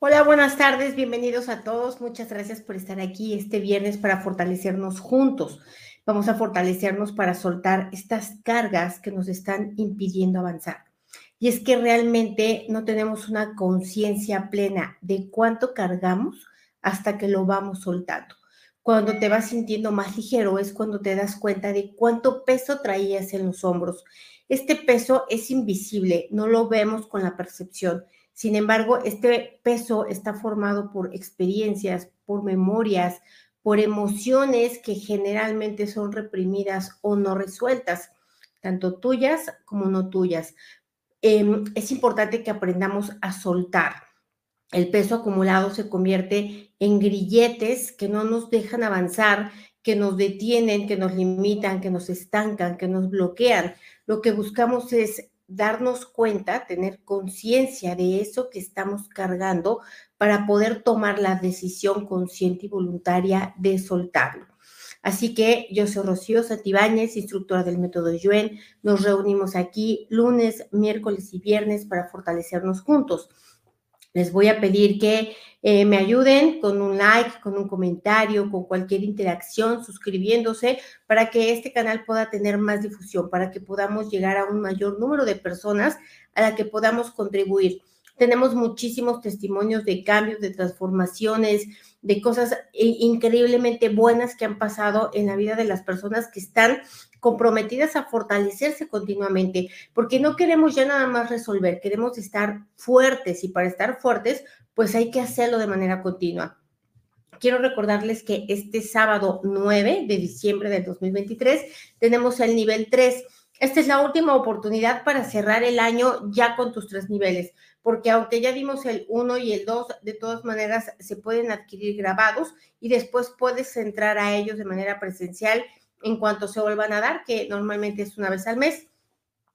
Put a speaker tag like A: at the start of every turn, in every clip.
A: Hola, buenas tardes, bienvenidos a todos. Muchas gracias por estar aquí este viernes para fortalecernos juntos. Vamos a fortalecernos para soltar estas cargas que nos están impidiendo avanzar. Y es que realmente no tenemos una conciencia plena de cuánto cargamos hasta que lo vamos soltando. Cuando te vas sintiendo más ligero es cuando te das cuenta de cuánto peso traías en los hombros. Este peso es invisible, no lo vemos con la percepción sin embargo, este peso está formado por experiencias, por memorias, por emociones que generalmente son reprimidas o no resueltas, tanto tuyas como no tuyas. Em, es importante que aprendamos a soltar. El peso acumulado se convierte en grilletes que no nos dejan avanzar, que nos detienen, que nos limitan, que nos estancan, que nos bloquean. Lo que buscamos es darnos cuenta, tener conciencia de eso que estamos cargando para poder tomar la decisión consciente y voluntaria de soltarlo. Así que yo soy Rocío Satibáñez, instructora del método Yuen. Nos reunimos aquí lunes, miércoles y viernes para fortalecernos juntos. Les voy a pedir que eh, me ayuden con un like, con un comentario, con cualquier interacción, suscribiéndose para que este canal pueda tener más difusión, para que podamos llegar a un mayor número de personas a la que podamos contribuir. Tenemos muchísimos testimonios de cambios, de transformaciones, de cosas increíblemente buenas que han pasado en la vida de las personas que están comprometidas a fortalecerse continuamente, porque no queremos ya nada más resolver, queremos estar fuertes y para estar fuertes, pues hay que hacerlo de manera continua. Quiero recordarles que este sábado 9 de diciembre del 2023 tenemos el nivel 3. Esta es la última oportunidad para cerrar el año ya con tus tres niveles, porque aunque ya dimos el 1 y el 2, de todas maneras se pueden adquirir grabados y después puedes entrar a ellos de manera presencial en cuanto se vuelvan a dar, que normalmente es una vez al mes.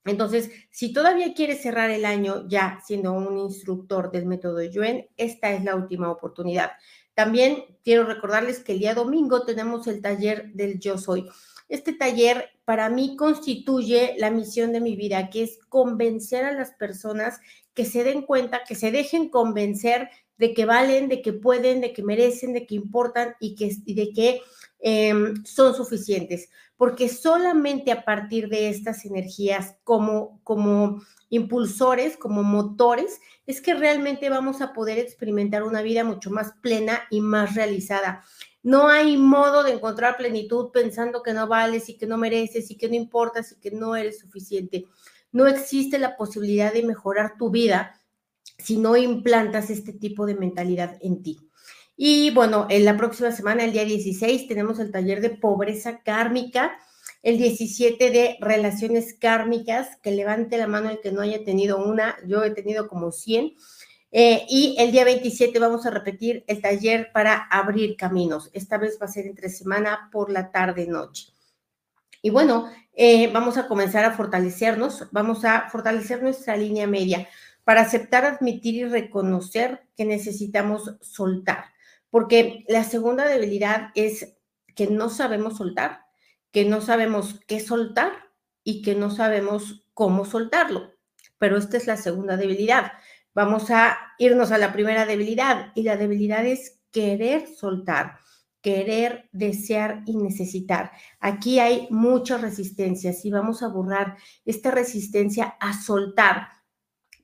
A: Entonces, si todavía quieres cerrar el año ya siendo un instructor del método Yuen, esta es la última oportunidad. También quiero recordarles que el día domingo tenemos el taller del Yo Soy. Este taller para mí constituye la misión de mi vida, que es convencer a las personas que se den cuenta, que se dejen convencer de que valen, de que pueden, de que merecen, de que importan y, que, y de que Em, son suficientes, porque solamente a partir de estas energías como, como impulsores, como motores, es que realmente vamos a poder experimentar una vida mucho más plena y más realizada. No hay modo de encontrar plenitud pensando que no vales y que no mereces y que no importas y que no eres suficiente. No existe la posibilidad de mejorar tu vida si no implantas este tipo de mentalidad en ti. Y bueno, en la próxima semana, el día 16, tenemos el taller de pobreza kármica, el 17 de relaciones kármicas, que levante la mano el que no haya tenido una, yo he tenido como 100. Eh, y el día 27 vamos a repetir el taller para abrir caminos. Esta vez va a ser entre semana por la tarde-noche. Y bueno, eh, vamos a comenzar a fortalecernos, vamos a fortalecer nuestra línea media para aceptar, admitir y reconocer que necesitamos soltar porque la segunda debilidad es que no sabemos soltar, que no sabemos qué soltar y que no sabemos cómo soltarlo. Pero esta es la segunda debilidad. Vamos a irnos a la primera debilidad y la debilidad es querer soltar, querer, desear y necesitar. Aquí hay muchas resistencias y vamos a borrar esta resistencia a soltar.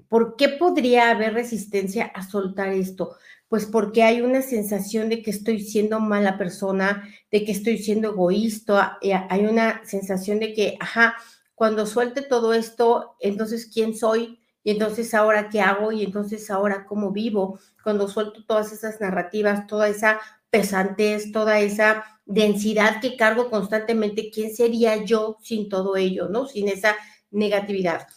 A: ¿Por qué podría haber resistencia a soltar esto? Pues porque hay una sensación de que estoy siendo mala persona, de que estoy siendo egoísta, hay una sensación de que, ajá, cuando suelte todo esto, entonces, ¿quién soy? Y entonces, ¿ahora qué hago? Y entonces, ¿ahora cómo vivo? Cuando suelto todas esas narrativas, toda esa pesantez, toda esa densidad que cargo constantemente, ¿quién sería yo sin todo ello, no? Sin esa negatividad.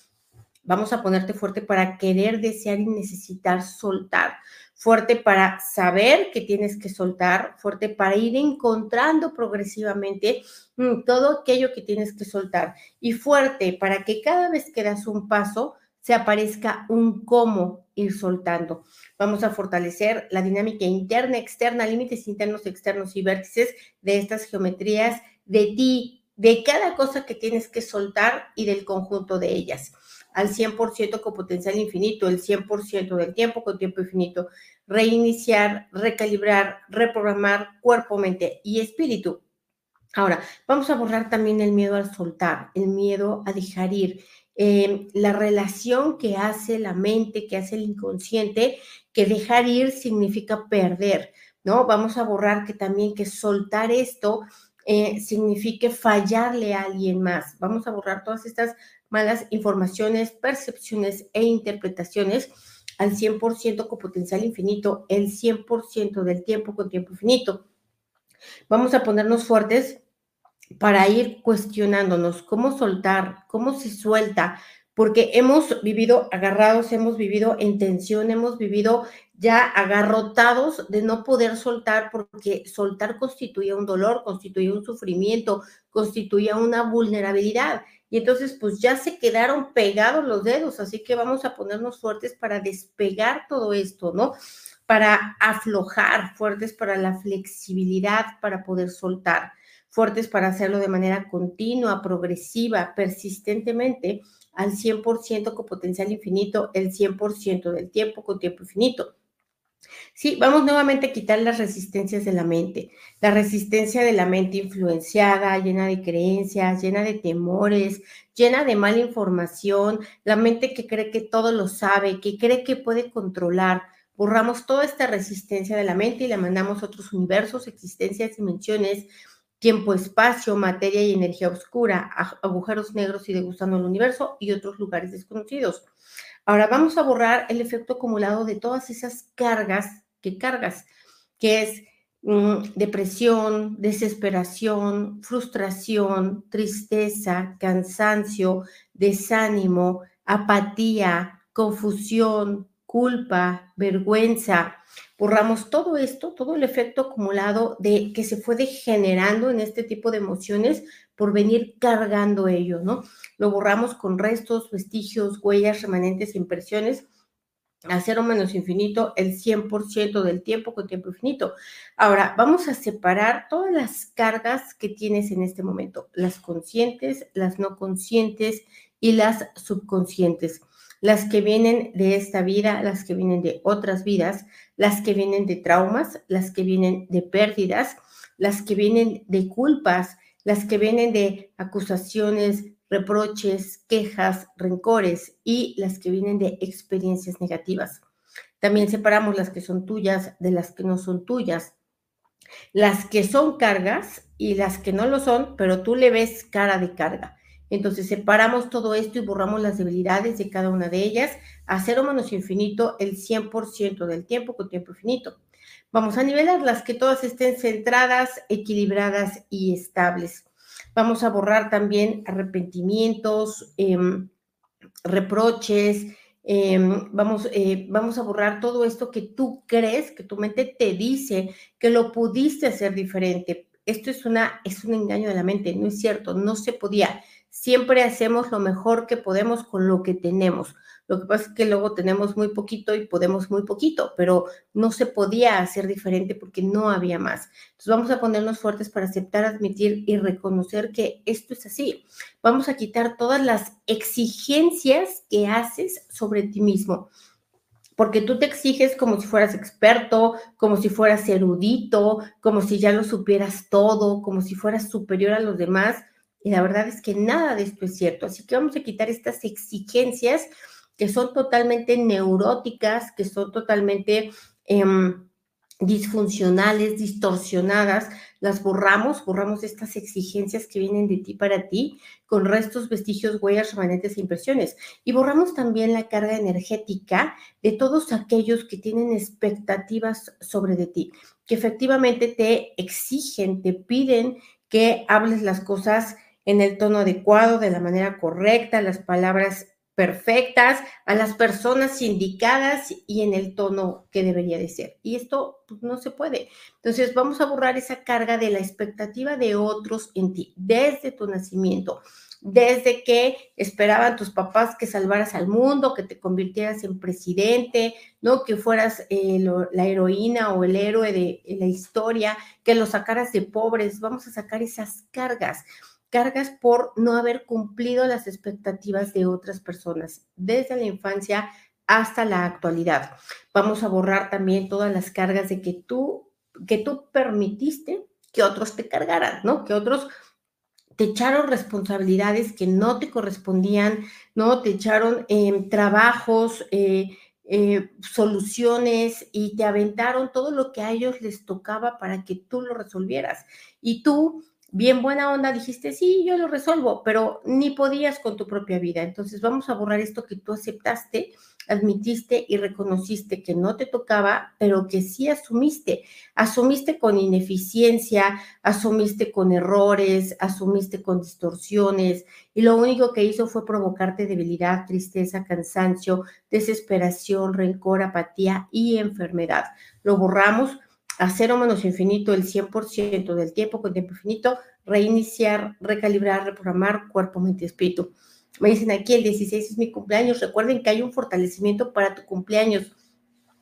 A: Vamos a ponerte fuerte para querer, desear y necesitar soltar fuerte para saber que tienes que soltar, fuerte para ir encontrando progresivamente mm, todo aquello que tienes que soltar y fuerte para que cada vez que das un paso se aparezca un cómo ir soltando. Vamos a fortalecer la dinámica interna, externa, límites internos, externos y vértices de estas geometrías de ti, de cada cosa que tienes que soltar y del conjunto de ellas. Al 100% con potencial infinito, el 100% del tiempo con tiempo infinito, reiniciar, recalibrar, reprogramar cuerpo, mente y espíritu. Ahora, vamos a borrar también el miedo al soltar, el miedo a dejar ir, eh, la relación que hace la mente, que hace el inconsciente, que dejar ir significa perder, ¿no? Vamos a borrar que también que soltar esto eh, signifique fallarle a alguien más. Vamos a borrar todas estas malas informaciones, percepciones e interpretaciones al 100% con potencial infinito, el 100% del tiempo con tiempo infinito. Vamos a ponernos fuertes para ir cuestionándonos cómo soltar, cómo se suelta, porque hemos vivido agarrados, hemos vivido en tensión, hemos vivido ya agarrotados de no poder soltar, porque soltar constituía un dolor, constituía un sufrimiento, constituía una vulnerabilidad. Y entonces, pues ya se quedaron pegados los dedos, así que vamos a ponernos fuertes para despegar todo esto, ¿no? Para aflojar, fuertes para la flexibilidad, para poder soltar, fuertes para hacerlo de manera continua, progresiva, persistentemente, al 100% con potencial infinito, el 100% del tiempo con tiempo infinito. Sí, vamos nuevamente a quitar las resistencias de la mente, la resistencia de la mente influenciada, llena de creencias, llena de temores, llena de mala información, la mente que cree que todo lo sabe, que cree que puede controlar. Borramos toda esta resistencia de la mente y la mandamos a otros universos, existencias, dimensiones, tiempo, espacio, materia y energía oscura, agujeros negros y degustando el universo y otros lugares desconocidos. Ahora vamos a borrar el efecto acumulado de todas esas cargas que cargas, que es mm, depresión, desesperación, frustración, tristeza, cansancio, desánimo, apatía, confusión, culpa, vergüenza. Borramos todo esto, todo el efecto acumulado de que se fue degenerando en este tipo de emociones por venir cargando ello, ¿no? Lo borramos con restos, vestigios, huellas, remanentes, impresiones a cero menos infinito el 100% del tiempo con tiempo infinito. Ahora, vamos a separar todas las cargas que tienes en este momento, las conscientes, las no conscientes y las subconscientes, las que vienen de esta vida, las que vienen de otras vidas, las que vienen de traumas, las que vienen de pérdidas, las que vienen de culpas, las que vienen de acusaciones, reproches, quejas, rencores y las que vienen de experiencias negativas. También separamos las que son tuyas de las que no son tuyas. Las que son cargas y las que no lo son, pero tú le ves cara de carga. Entonces separamos todo esto y borramos las debilidades de cada una de ellas a cero menos infinito el 100% del tiempo con tiempo infinito. Vamos a nivelar las que todas estén centradas, equilibradas y estables. Vamos a borrar también arrepentimientos, em, reproches, em, vamos, eh, vamos a borrar todo esto que tú crees, que tu mente te dice que lo pudiste hacer diferente. Esto es, una, es un engaño de la mente, no es cierto, no se podía. Siempre hacemos lo mejor que podemos con lo que tenemos. Lo que pasa es que luego tenemos muy poquito y podemos muy poquito, pero no se podía hacer diferente porque no había más. Entonces vamos a ponernos fuertes para aceptar, admitir y reconocer que esto es así. Vamos a quitar todas las exigencias que haces sobre ti mismo porque tú te exiges como si fueras experto, como si fueras erudito, como si ya lo supieras todo, como si fueras superior a los demás. Y la verdad es que nada de esto es cierto. Así que vamos a quitar estas exigencias que son totalmente neuróticas, que son totalmente em, disfuncionales, distorsionadas, las borramos, borramos estas exigencias que vienen de ti para ti, con restos, vestigios, huellas, remanentes e impresiones. Y borramos también la carga energética de todos aquellos que tienen expectativas sobre de ti, que efectivamente te exigen, te piden que hables las cosas en el tono adecuado, de la manera correcta, las palabras perfectas, a las personas indicadas y en el tono que debería de ser. Y esto pues, no se puede. Entonces vamos a borrar esa carga de la expectativa de otros en ti desde tu nacimiento, desde que esperaban tus papás que salvaras al mundo, que te convirtieras en presidente, ¿no? Que fueras eh, la heroína o el héroe de la historia, que lo sacaras de pobres. Vamos a sacar esas cargas cargas por no haber cumplido las expectativas de otras personas, desde la infancia hasta la actualidad. Vamos a borrar también todas las cargas de que tú, que tú permitiste que otros te cargaran, ¿no? Que otros te echaron responsabilidades que no te correspondían, ¿no? Te echaron eh, trabajos, eh, eh, soluciones y te aventaron todo lo que a ellos les tocaba para que tú lo resolvieras. Y tú bien buena onda, dijiste, sí, yo lo resuelvo, pero ni podías con tu propia vida. Entonces vamos a borrar esto que tú aceptaste, admitiste y reconociste que no te tocaba, pero que sí asumiste. Asumiste con ineficiencia, asumiste con errores, asumiste con distorsiones y lo único que hizo fue provocarte debilidad, tristeza, cansancio, desesperación, rencor, apatía y enfermedad. Lo borramos a cero menos infinito el 100% del tiempo con tiempo infinito, reiniciar, recalibrar, reprogramar cuerpo, mente y espíritu. Me dicen aquí, el 16 es mi cumpleaños. Recuerden que hay un fortalecimiento para tu cumpleaños.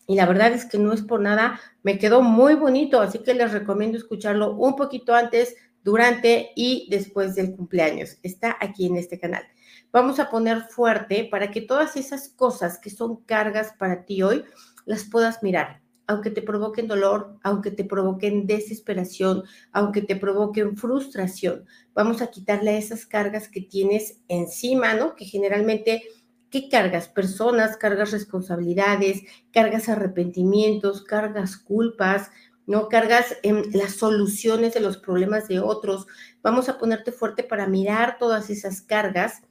A: Y la verdad es que no es por nada, me quedó muy bonito, así que les recomiendo escucharlo un poquito antes, durante y después del cumpleaños. Está aquí en este canal. Vamos a poner fuerte para que todas esas cosas que son cargas para ti hoy las puedas mirar aunque te provoquen dolor, aunque te provoquen desesperación, aunque te provoquen frustración. Vamos a quitarle esas cargas que tienes encima, ¿no? Que generalmente, ¿qué cargas? Personas, cargas responsabilidades, cargas arrepentimientos, cargas culpas, ¿no? Cargas en las soluciones de los problemas de otros. Vamos a ponerte fuerte para mirar todas esas cargas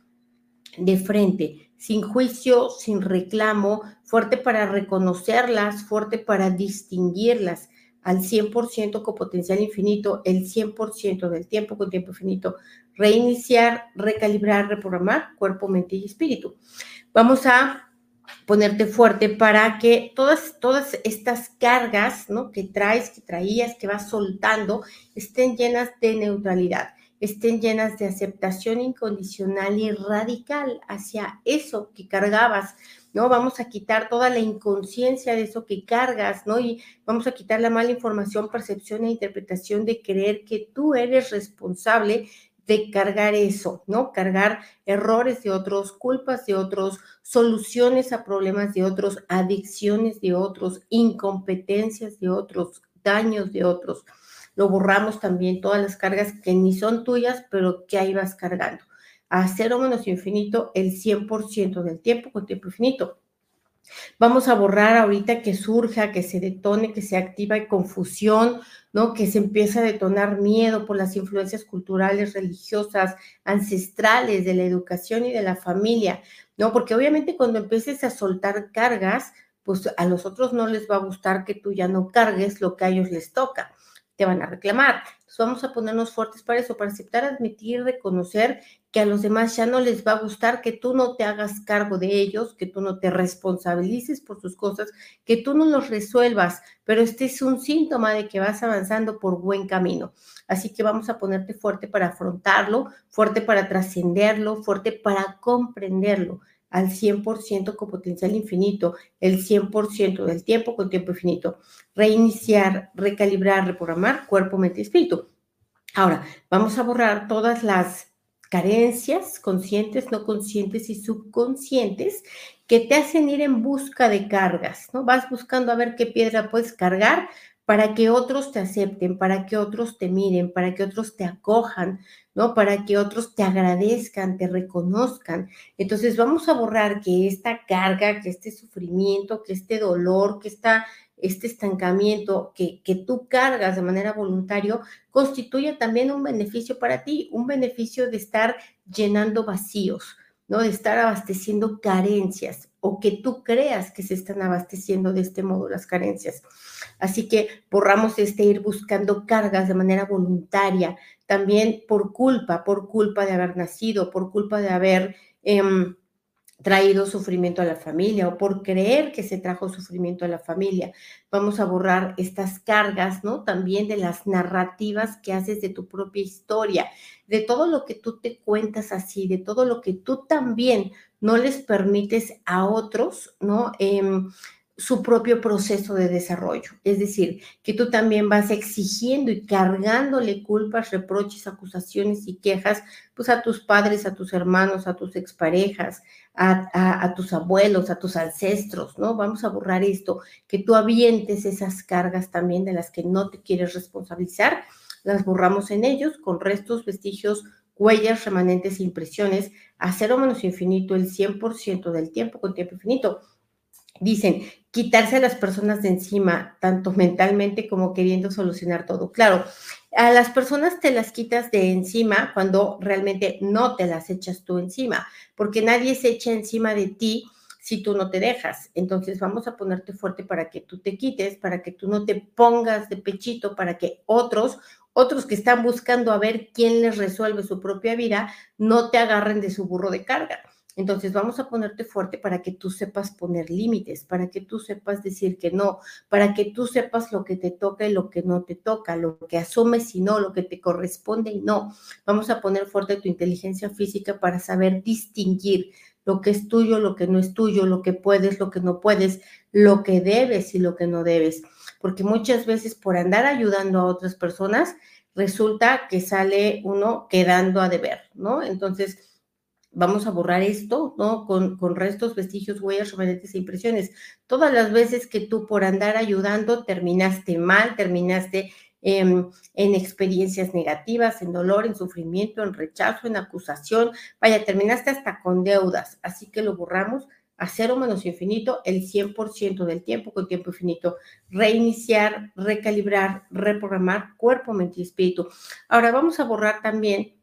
A: de frente, sin juicio, sin reclamo, fuerte para reconocerlas, fuerte para distinguirlas al 100% con potencial infinito, el 100% del tiempo con tiempo infinito, reiniciar, recalibrar, reprogramar cuerpo, mente y espíritu. Vamos a ponerte fuerte para que todas, todas estas cargas ¿no? que traes, que traías, que vas soltando, estén llenas de neutralidad estén llenas de aceptación incondicional y radical hacia eso que cargabas, ¿no? Vamos a quitar toda la inconsciencia de eso que cargas, ¿no? Y vamos a quitar la mala información, percepción e interpretación de creer que tú eres responsable de cargar eso, ¿no? Cargar errores de otros, culpas de otros, soluciones a problemas de otros, adicciones de otros, incompetencias de otros, daños de otros lo borramos también todas las cargas que ni son tuyas, pero que ahí vas cargando. A cero menos infinito el 100% del tiempo con tiempo infinito. Vamos a borrar ahorita que surja, que se detone, que se activa confusión, ¿no? Que se empieza a detonar miedo por las influencias culturales, religiosas, ancestrales, de la educación y de la familia, ¿no? Porque obviamente cuando empieces a soltar cargas, pues a los otros no les va a gustar que tú ya no cargues lo que a ellos les toca te van a reclamar. Vamos a ponernos fuertes para eso, para aceptar, admitir, reconocer que a los demás ya no les va a gustar que tú no te hagas cargo de ellos, que tú no te responsabilices por sus cosas, que tú no los resuelvas, pero este es un síntoma de que vas avanzando por buen camino. Así que vamos a ponerte fuerte para afrontarlo, fuerte para trascenderlo, fuerte para comprenderlo al 100% con potencial infinito, el 100% del tiempo con tiempo infinito. Reiniciar, recalibrar, reprogramar cuerpo, mente y espíritu. Ahora, vamos a borrar todas las carencias conscientes, no conscientes y subconscientes que te hacen ir en busca de cargas, ¿no? Vas buscando a ver qué piedra puedes cargar para que otros te acepten, para que otros te miren, para que otros te acojan, ¿no? Para que otros te agradezcan, te reconozcan. Entonces vamos a borrar que esta carga, que este sufrimiento, que este dolor, que esta, este estancamiento que, que tú cargas de manera voluntaria, constituya también un beneficio para ti, un beneficio de estar llenando vacíos, ¿no? De estar abasteciendo carencias o que tú creas que se están abasteciendo de este modo las carencias. Así que borramos este ir buscando cargas de manera voluntaria, también por culpa, por culpa de haber nacido, por culpa de haber em, traído sufrimiento a la familia o por creer que se trajo sufrimiento a la familia. Vamos a borrar estas cargas, ¿no? También de las narrativas que haces de tu propia historia, de todo lo que tú te cuentas así, de todo lo que tú también no les permites a otros, ¿no? Em, su propio proceso de desarrollo. Es decir, que tú también vas exigiendo y cargándole culpas, reproches, acusaciones y quejas, pues a tus padres, a tus hermanos, a tus exparejas, a, a, tus abuelos, a tus ancestros, ¿no? Vamos a borrar esto, que tú avientes esas cargas también de las que no te quieres responsabilizar, las borramos en ellos con restos, vestigios, huellas, remanentes e impresiones, a cero menos infinito el 100% del tiempo con tiempo infinito dicen, quitarse a las personas de encima, tanto mentalmente como queriendo solucionar todo. Claro, a las personas te las quitas de encima cuando realmente no te las echas tú encima, porque nadie se echa encima de ti si tú no te dejas. Entonces vamos a ponerte fuerte para que tú te quites, para que tú no te pongas de pechito, para que otros, otros que están buscando a ver quién les resuelve su propia vida, no te agarren de su burro de carga. Entonces vamos a ponerte fuerte para que tú sepas poner límites, para que tú sepas decir que no, para que tú sepas lo que te toca y lo que no te toca, lo que asumes y no, lo que te corresponde y no. Vamos a poner fuerte tu inteligencia física para saber distinguir lo que es tuyo, lo que no es tuyo, lo que puedes, lo que no puedes, lo que debes y lo que no debes. Porque muchas veces por andar ayudando a otras personas, resulta que sale uno quedando a deber, ¿no? Entonces, vamos a borrar esto, ¿no? Con, restos, vestigios, huellas, remanentes e impresiones. Todas las veces que tú por andar ayudando terminaste mal, terminaste en experiencias negativas, en dolor, en sufrimiento, en rechazo, en acusación, vaya, terminaste hasta con deudas. Así que lo borramos a cero menos infinito el 100% del tiempo con tiempo infinito. Reiniciar, recalibrar, reprogramar cuerpo, mente y espíritu. Ahora vamos a borrar también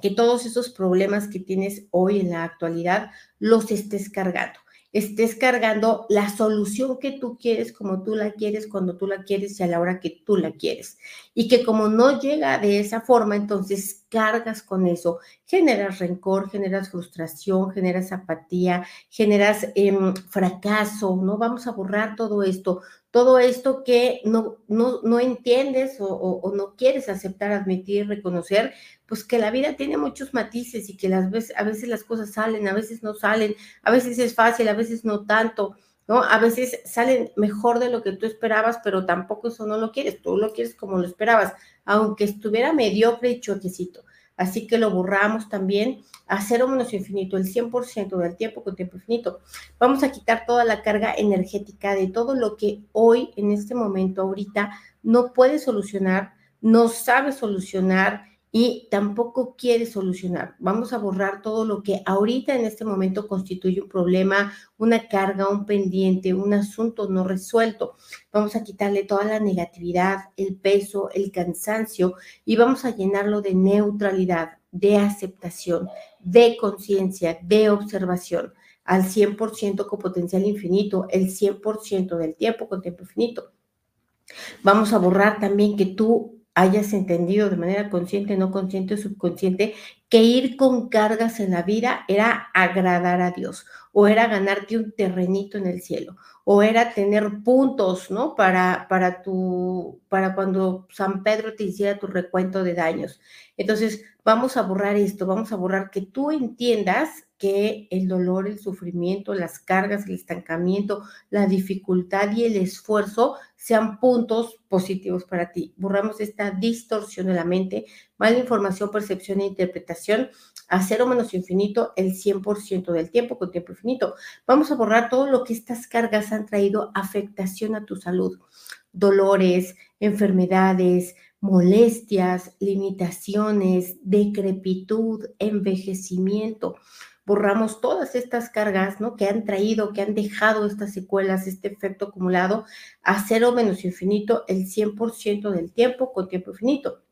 A: que todos esos problemas que tienes hoy en la actualidad los estés cargando. Estés cargando la solución que tú quieres, como tú la quieres, cuando tú la quieres y a la hora que tú la quieres. Y que como no llega de esa forma, entonces cargas con eso, generas rencor, generas frustración, generas apatía, generas em, fracaso, ¿no? Vamos a borrar todo esto, todo esto que no, no, no entiendes o, o, no quieres aceptar, admitir, reconocer, pues que la vida tiene muchos matices y que a veces las cosas salen, a veces no salen, a veces es fácil, a veces no tanto. ¿no? A veces salen mejor de lo que tú esperabas, pero tampoco eso no lo quieres, tú lo quieres como lo esperabas, aunque estuviera mediocre y choquecito. Así que lo borramos también a cero menos infinito, el 100% del tiempo con tiempo infinito. Vamos a quitar toda la carga energética de todo lo que hoy, en este momento, ahorita, no puede solucionar, no sabe solucionar, y tampoco quiere solucionar. Vamos a borrar todo lo que ahorita en este momento constituye un problema, una carga, un pendiente, un asunto no resuelto. Vamos a quitarle toda la negatividad, el peso, el cansancio y vamos a llenarlo de neutralidad, de aceptación, de conciencia, de observación al 100% con potencial infinito, el 100% del tiempo con tiempo infinito. Vamos a borrar también que tú hayas entendido de manera consciente, no consciente subconsciente, que ir con cargas en la vida era agradar a Dios, o era ganarte un terrenito en el cielo, o era tener puntos, ¿no? Para, para tu, para cuando San Pedro te hiciera tu recuento de daños. Entonces, vamos a borrar esto, vamos a borrar que tú entiendas que el dolor, el sufrimiento, las cargas, el estancamiento, la dificultad y el esfuerzo sean puntos positivos para ti. Borramos esta distorsión de la mente, mala información, percepción e interpretación a cero menos infinito el 100% del tiempo con tiempo infinito. Vamos a borrar todo lo que estas cargas han traído afectación a tu salud, dolores, enfermedades, molestias, limitaciones, decrepitud, envejecimiento borramos todas estas cargas, ¿no? Que han traído, que han dejado estas secuelas, este efecto acumulado a cero menos infinito el 100% del tiempo con tiempo infinito.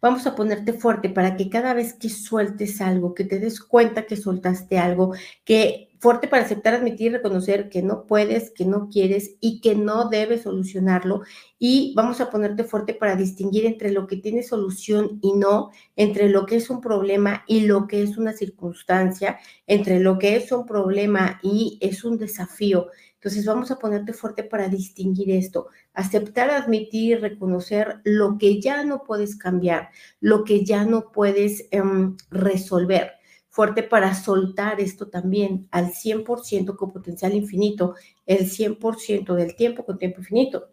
A: Vamos a ponerte fuerte para que cada vez que sueltes algo, que te des cuenta que soltaste algo, que fuerte para aceptar, admitir y reconocer que no puedes, que no quieres y que no debes solucionarlo. Y vamos a ponerte fuerte para distinguir entre lo que tiene solución y no, entre lo que es un problema y lo que es una circunstancia, entre lo que es un problema y es un desafío. Entonces vamos a ponerte fuerte para distinguir esto, aceptar, admitir y reconocer lo que ya no puedes cambiar, lo que ya no puedes em, resolver fuerte para soltar esto también al 100% con potencial infinito, el 100% del tiempo con tiempo infinito.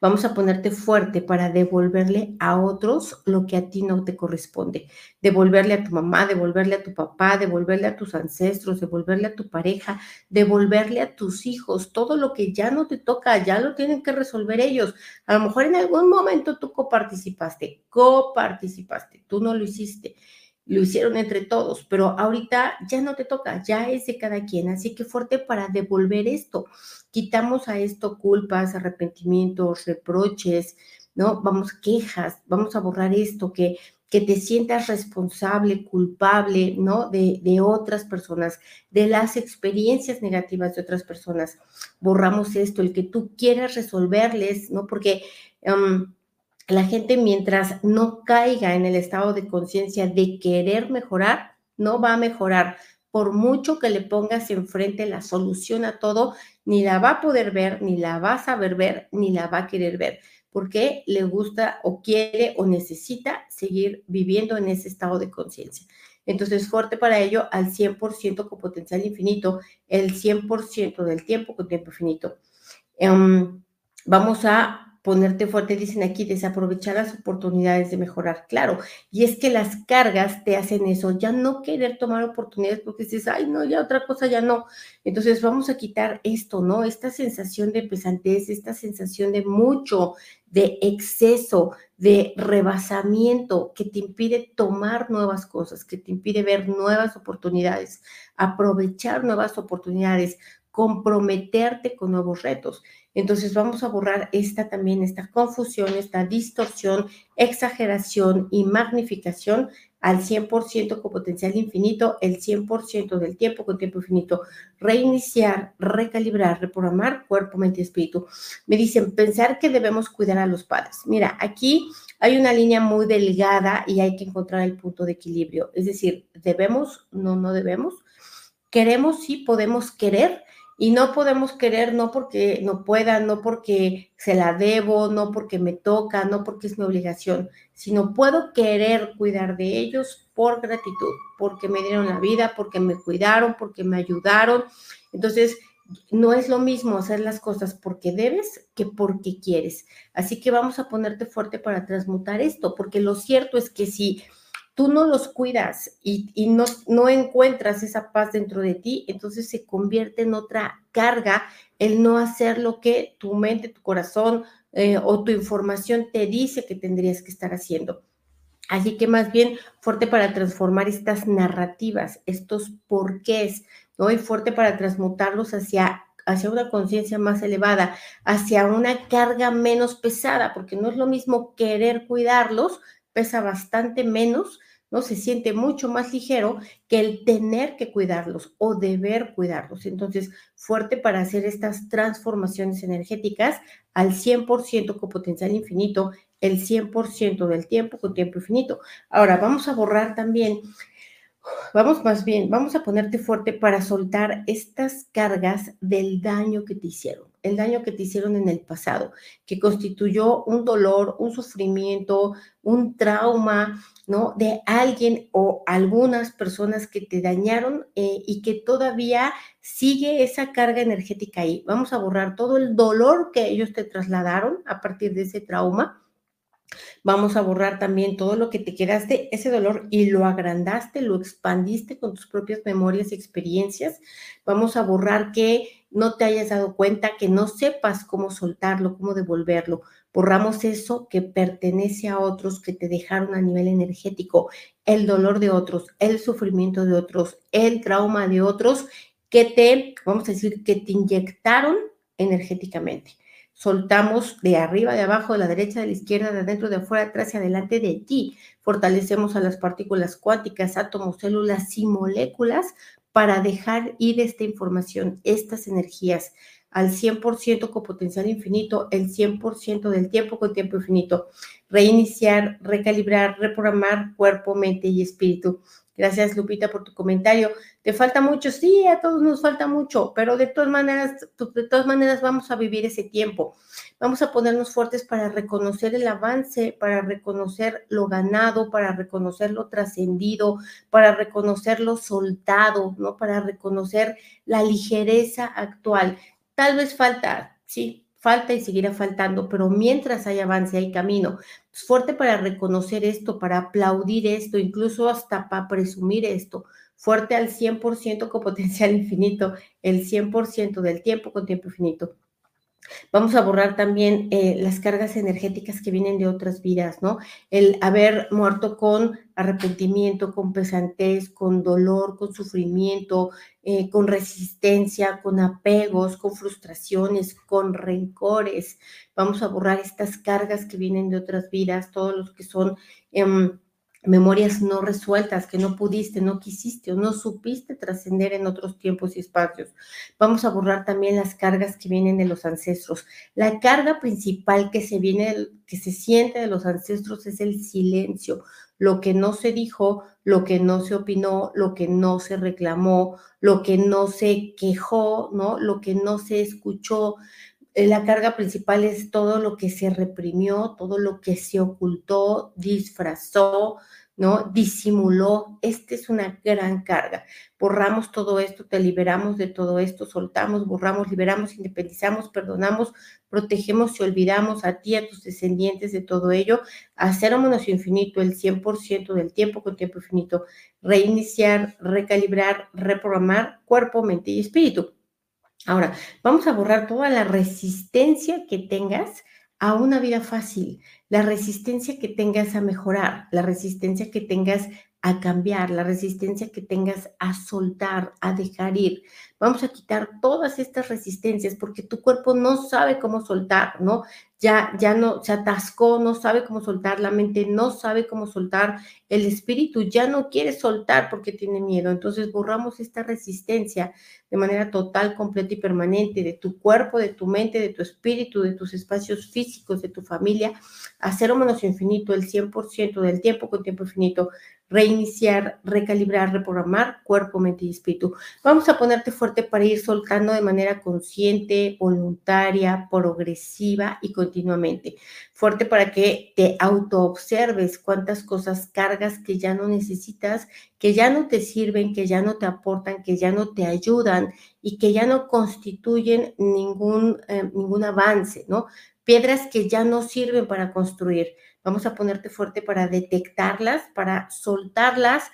A: Vamos a ponerte fuerte para devolverle a otros lo que a ti no te corresponde. Devolverle a tu mamá, devolverle a tu papá, devolverle a tus ancestros, devolverle a tu pareja, devolverle a tus hijos. Todo lo que ya no te toca, ya lo tienen que resolver ellos. A lo mejor en algún momento tú coparticipaste, coparticipaste, tú no lo hiciste lo hicieron entre todos, pero ahorita ya no te toca, ya es de cada quien, así que fuerte para devolver esto. Quitamos a esto culpas, arrepentimientos, reproches, ¿no? Vamos, quejas, vamos a borrar esto, que, que te sientas responsable, culpable, ¿no? De, de otras personas, de las experiencias negativas de otras personas. Borramos esto, el que tú quieras resolverles, ¿no? Porque... Um, la gente mientras no caiga en el estado de conciencia de querer mejorar, no va a mejorar. Por mucho que le pongas enfrente la solución a todo, ni la va a poder ver, ni la va a saber ver, ni la va a querer ver, porque le gusta o quiere o necesita seguir viviendo en ese estado de conciencia. Entonces, fuerte para ello al 100% con potencial infinito, el 100% del tiempo con tiempo infinito. Em, vamos a ponerte fuerte, dicen aquí, desaprovechar las oportunidades de mejorar. Claro, y es que las cargas te hacen eso, ya no querer tomar oportunidades porque dices, ay, no, ya otra cosa ya no. Entonces vamos a quitar esto, ¿no? Esta sensación de pesantez, esta sensación de mucho, de exceso, de rebasamiento que te impide tomar nuevas cosas, que te impide ver nuevas oportunidades, aprovechar nuevas oportunidades, comprometerte con nuevos retos. Entonces vamos a borrar esta también, esta confusión, esta distorsión, exageración y magnificación al 100% con potencial infinito, el 100% del tiempo con tiempo infinito. Reiniciar, recalibrar, reprogramar cuerpo, mente y espíritu. Me dicen, pensar que debemos cuidar a los padres. Mira, aquí hay una línea muy delgada y hay que encontrar el punto de equilibrio. Es decir, debemos, no, no debemos. Queremos, sí, podemos querer, y no podemos querer no porque no pueda, no porque se la debo, no porque me toca, no porque es mi obligación, sino puedo querer cuidar de ellos por gratitud, porque me dieron la vida, porque me cuidaron, porque me ayudaron. Entonces, no es lo mismo hacer las cosas porque debes que porque quieres. Así que vamos a ponerte fuerte para transmutar esto, porque lo cierto es que si tú no los cuidas y, no, encuentras esa paz dentro de ti, entonces se convierte en otra carga el no hacer lo que tu mente, tu corazón eh, o tu información te dice que tendrías que estar haciendo. Así que más bien fuerte para transformar estas narrativas, estos porqués, ¿no? Y fuerte para transmutarlos hacia hacia una conciencia más elevada, hacia una carga menos pesada, porque no es lo mismo querer cuidarlos, pesa bastante menos ¿no? Se siente mucho más ligero que el tener que cuidarlos o deber cuidarlos. Entonces, fuerte para hacer estas transformaciones energéticas al 100% con potencial infinito, el 100% del tiempo con tiempo infinito. Ahora, vamos a borrar también vamos más bien, vamos a ponerte fuerte para soltar estas cargas del daño que te hicieron, el daño que te hicieron en el pasado, que constituyó un dolor, un sufrimiento, un trauma, ¿no? De alguien o algunas personas que te dañaron eh, y que todavía sigue esa carga energética ahí. Vamos a borrar todo el dolor que ellos te trasladaron a partir de ese trauma Vamos a borrar también todo lo que te quedaste, ese dolor, y lo agrandaste, lo expandiste con tus propias memorias y experiencias. Vamos a borrar que no te hayas dado cuenta, que no sepas cómo soltarlo, cómo devolverlo. Borramos eso que pertenece a otros, que te dejaron a nivel energético, el dolor de otros, el sufrimiento de otros, el trauma de otros, que te, vamos a decir, que te inyectaron energéticamente soltamos de arriba, de abajo, de la derecha, de la izquierda, de adentro, de afuera, atrás y adelante de ti. Fortalecemos a las partículas cuánticas, átomos, células y moléculas para dejar ir esta información, estas energías al 100% con potencial infinito, el 100% del tiempo con tiempo infinito. Reiniciar, recalibrar, reprogramar cuerpo, mente y espíritu Gracias, Lupita, por tu comentario. ¿Te falta mucho? Sí, a todos nos falta mucho, pero de todas maneras, de todas maneras vamos a vivir ese tiempo. Vamos a ponernos fuertes para reconocer el avance, para reconocer lo ganado, para reconocer lo trascendido, para reconocer lo soltado, ¿no? Para reconocer la ligereza actual. Tal vez falta, sí, falta y seguirá faltando, pero mientras hay avance, hay camino. Es fuerte para reconocer esto, para aplaudir esto, incluso hasta para presumir esto. Fuerte al 100% con potencial infinito, el 100% del tiempo con tiempo infinito. Vamos a borrar también eh, las cargas energéticas que vienen de otras vidas, ¿no? El haber muerto con arrepentimiento, con pesantez, con dolor, con sufrimiento, eh, con resistencia, con apegos, con frustraciones, con rencores. Vamos a borrar estas cargas que vienen de otras vidas, todos los que son... Em, memorias no resueltas que no pudiste, no quisiste o no supiste trascender en otros tiempos y espacios. Vamos a borrar también las cargas que vienen de los ancestros. La carga principal que se viene, que se siente de los ancestros es el silencio, lo que no se dijo, lo que no se opinó, lo que no se reclamó, lo que no se quejó, ¿no? Lo que no se escuchó. Eh, la carga principal es todo lo que se reprimió, todo lo que se ocultó, disfrazó, ¿no? Disimuló. Esta es una gran carga. Borramos todo esto, te liberamos de todo esto, soltamos, borramos, liberamos, independizamos, perdonamos, protegemos y olvidamos a ti, a tus descendientes de todo ello. Hacer menos infinito el 100% del tiempo con tiempo infinito. Reiniciar, recalibrar, reprogramar cuerpo, mente y espíritu. Ahora, vamos a borrar toda la resistencia que tengas a una vida fácil, la resistencia que tengas a mejorar, la resistencia que tengas a cambiar, la resistencia que tengas a soltar, a dejar ir. Vamos a quitar todas estas resistencias porque tu cuerpo no sabe cómo soltar, ¿no? Ya, ya no se atascó, no sabe cómo soltar, la mente no sabe cómo soltar, el espíritu ya no quiere soltar porque tiene miedo. Entonces borramos esta resistencia de manera total, completa y permanente de tu cuerpo, de tu mente, de tu espíritu, de tus espacios físicos, de tu familia, a cero menos infinito, el 100% del tiempo con tiempo infinito, reiniciar, recalibrar, reprogramar cuerpo, mente y espíritu. Vamos a ponerte fuerte para ir soltando de manera consciente, voluntaria, progresiva y continuamente. Fuerte para que te autoobserves cuántas cosas cargas que ya no necesitas, que ya no te sirven, que ya no te aportan, que ya no te ayudan y que ya no constituyen ningún, eh, ningún avance, ¿no? Piedras que ya no sirven para construir Vamos a ponerte fuerte para detectarlas, para soltarlas,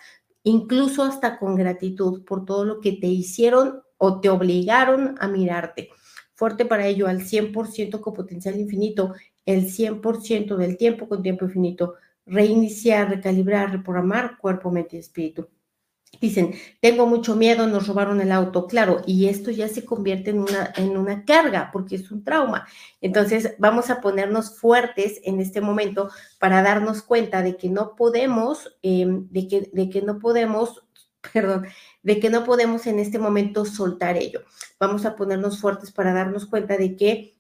A: incluso hasta con gratitud por todo lo que te hicieron o te obligaron a mirarte. Fuerte para ello al 100% con potencial infinito, el 100% del tiempo con tiempo infinito. Reiniciar, recalibrar, reprogramar cuerpo, mente y espíritu. Dicen, tengo mucho miedo, nos robaron el auto, claro, y esto ya se convierte en una, en una carga porque es un trauma. Entonces, vamos a ponernos fuertes en este momento para darnos cuenta de que no podemos, em, de, que, de que no podemos, perdón, de que no podemos en este momento soltar ello. Vamos a ponernos fuertes para darnos cuenta de que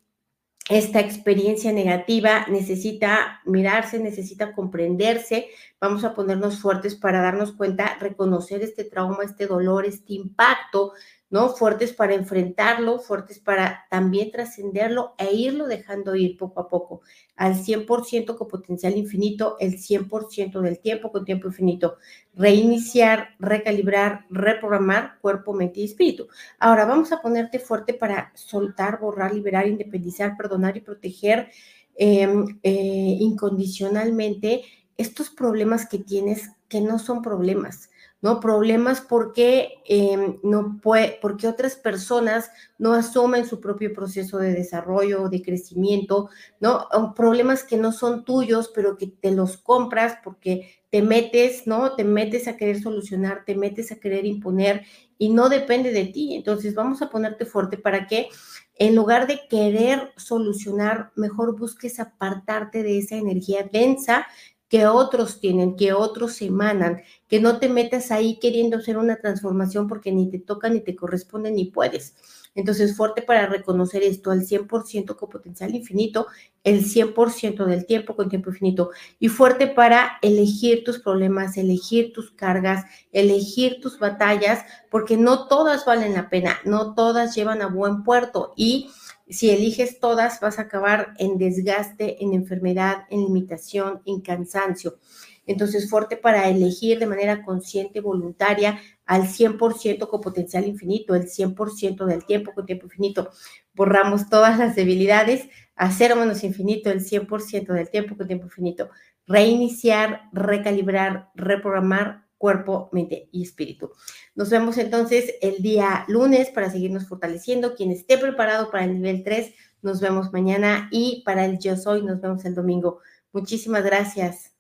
A: esta experiencia negativa necesita mirarse, necesita comprenderse. Vamos a ponernos fuertes para darnos cuenta, reconocer este trauma, este dolor, este impacto ¿no? Fuertes para enfrentarlo, fuertes para también trascenderlo e irlo dejando ir poco a poco, al 100% con potencial infinito, el 100% del tiempo con tiempo infinito. Reiniciar, recalibrar, reprogramar cuerpo, mente y espíritu. Ahora vamos a ponerte fuerte para soltar, borrar, liberar, independizar, perdonar y proteger em, eh, incondicionalmente estos problemas que tienes que no son problemas ¿no? Problemas porque, em, no puede, porque otras personas no asumen su propio proceso de desarrollo o de crecimiento, ¿no? problemas que no son tuyos, pero que te los compras porque te metes, ¿no? Te metes a querer solucionar, te metes a querer imponer y no depende de ti. Entonces vamos a ponerte fuerte para que en lugar de querer solucionar, mejor busques apartarte de esa energía densa que otros tienen, que otros emanan, que no te metas ahí queriendo hacer una transformación porque ni te toca, ni te corresponde, ni puedes. Entonces, fuerte para reconocer esto al 100% con potencial infinito, el 100% del tiempo con tiempo infinito. Y fuerte para elegir tus problemas, elegir tus cargas, elegir tus batallas, porque no todas valen la pena, no todas llevan a buen puerto. Y si eliges todas, vas a acabar en desgaste, en enfermedad, en limitación, en cansancio. Entonces, fuerte para elegir de manera consciente, voluntaria, al 100% con potencial infinito, el 100% del tiempo con tiempo infinito. Borramos todas las debilidades a cero menos infinito, el 100% del tiempo con tiempo infinito. Reiniciar, recalibrar, reprogramar cuerpo, mente y espíritu. Nos vemos entonces el día lunes para seguirnos fortaleciendo. Quien esté preparado para el nivel 3, nos vemos mañana y para el Yo Soy, nos vemos el domingo. Muchísimas gracias.